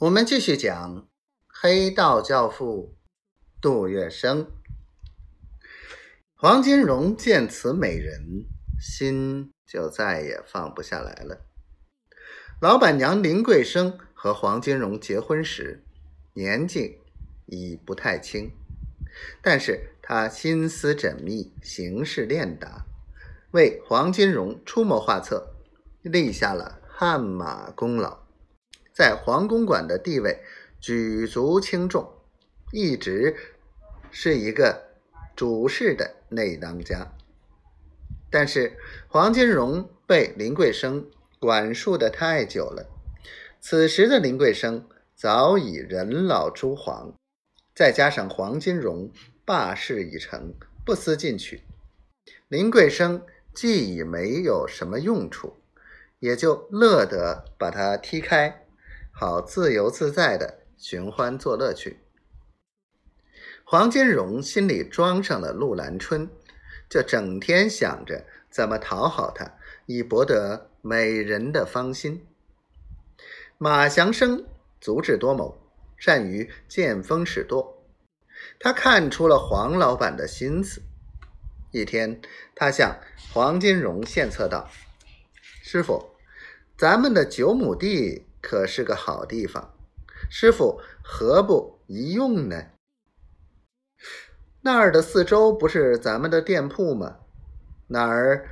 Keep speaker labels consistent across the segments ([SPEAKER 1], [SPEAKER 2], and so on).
[SPEAKER 1] 我们继续讲黑道教父杜月笙。黄金荣见此美人，心就再也放不下来了。老板娘林桂生和黄金荣结婚时，年纪已不太轻，但是她心思缜密，行事练达，为黄金荣出谋划策，立下了汗马功劳。在黄公馆的地位举足轻重，一直是一个主事的内当家。但是黄金荣被林桂生管束的太久了，此时的林桂生早已人老珠黄，再加上黄金荣霸势已成，不思进取，林桂生既已没有什么用处，也就乐得把他踢开。好自由自在的寻欢作乐去。黄金荣心里装上了陆兰春，就整天想着怎么讨好她，以博得美人的芳心。马祥生足智多谋，善于见风使舵，他看出了黄老板的心思。一天，他向黄金荣献策道：“师傅，咱们的九亩地。”可是个好地方，师傅何不一用呢？那儿的四周不是咱们的店铺吗？哪儿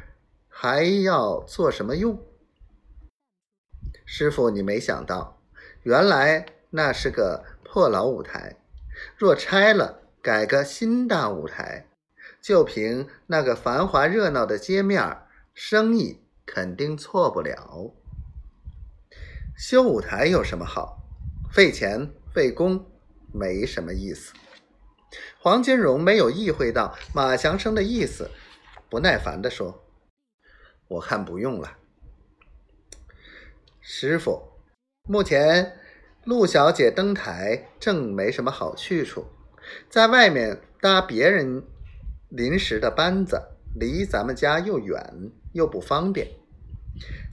[SPEAKER 1] 还要做什么用？师傅，你没想到，原来那是个破老舞台，若拆了，改个新大舞台，就凭那个繁华热闹的街面，生意肯定错不了。修舞台有什么好？费钱费工，没什么意思。黄金荣没有意会到马祥生的意思，不耐烦地说：“我看不用了，师傅。目前陆小姐登台正没什么好去处，在外面搭别人临时的班子，离咱们家又远又不方便。”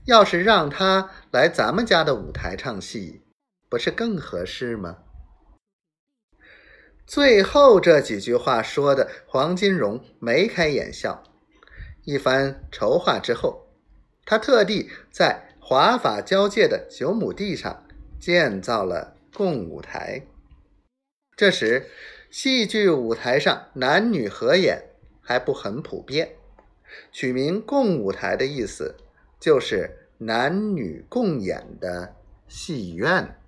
[SPEAKER 1] 要是让他来咱们家的舞台唱戏，不是更合适吗？最后这几句话说的，黄金荣眉开眼笑。一番筹划之后，他特地在华法交界的九亩地上建造了共舞台。这时，戏剧舞台上男女合演还不很普遍，取名“共舞台”的意思。就是男女共演的戏院。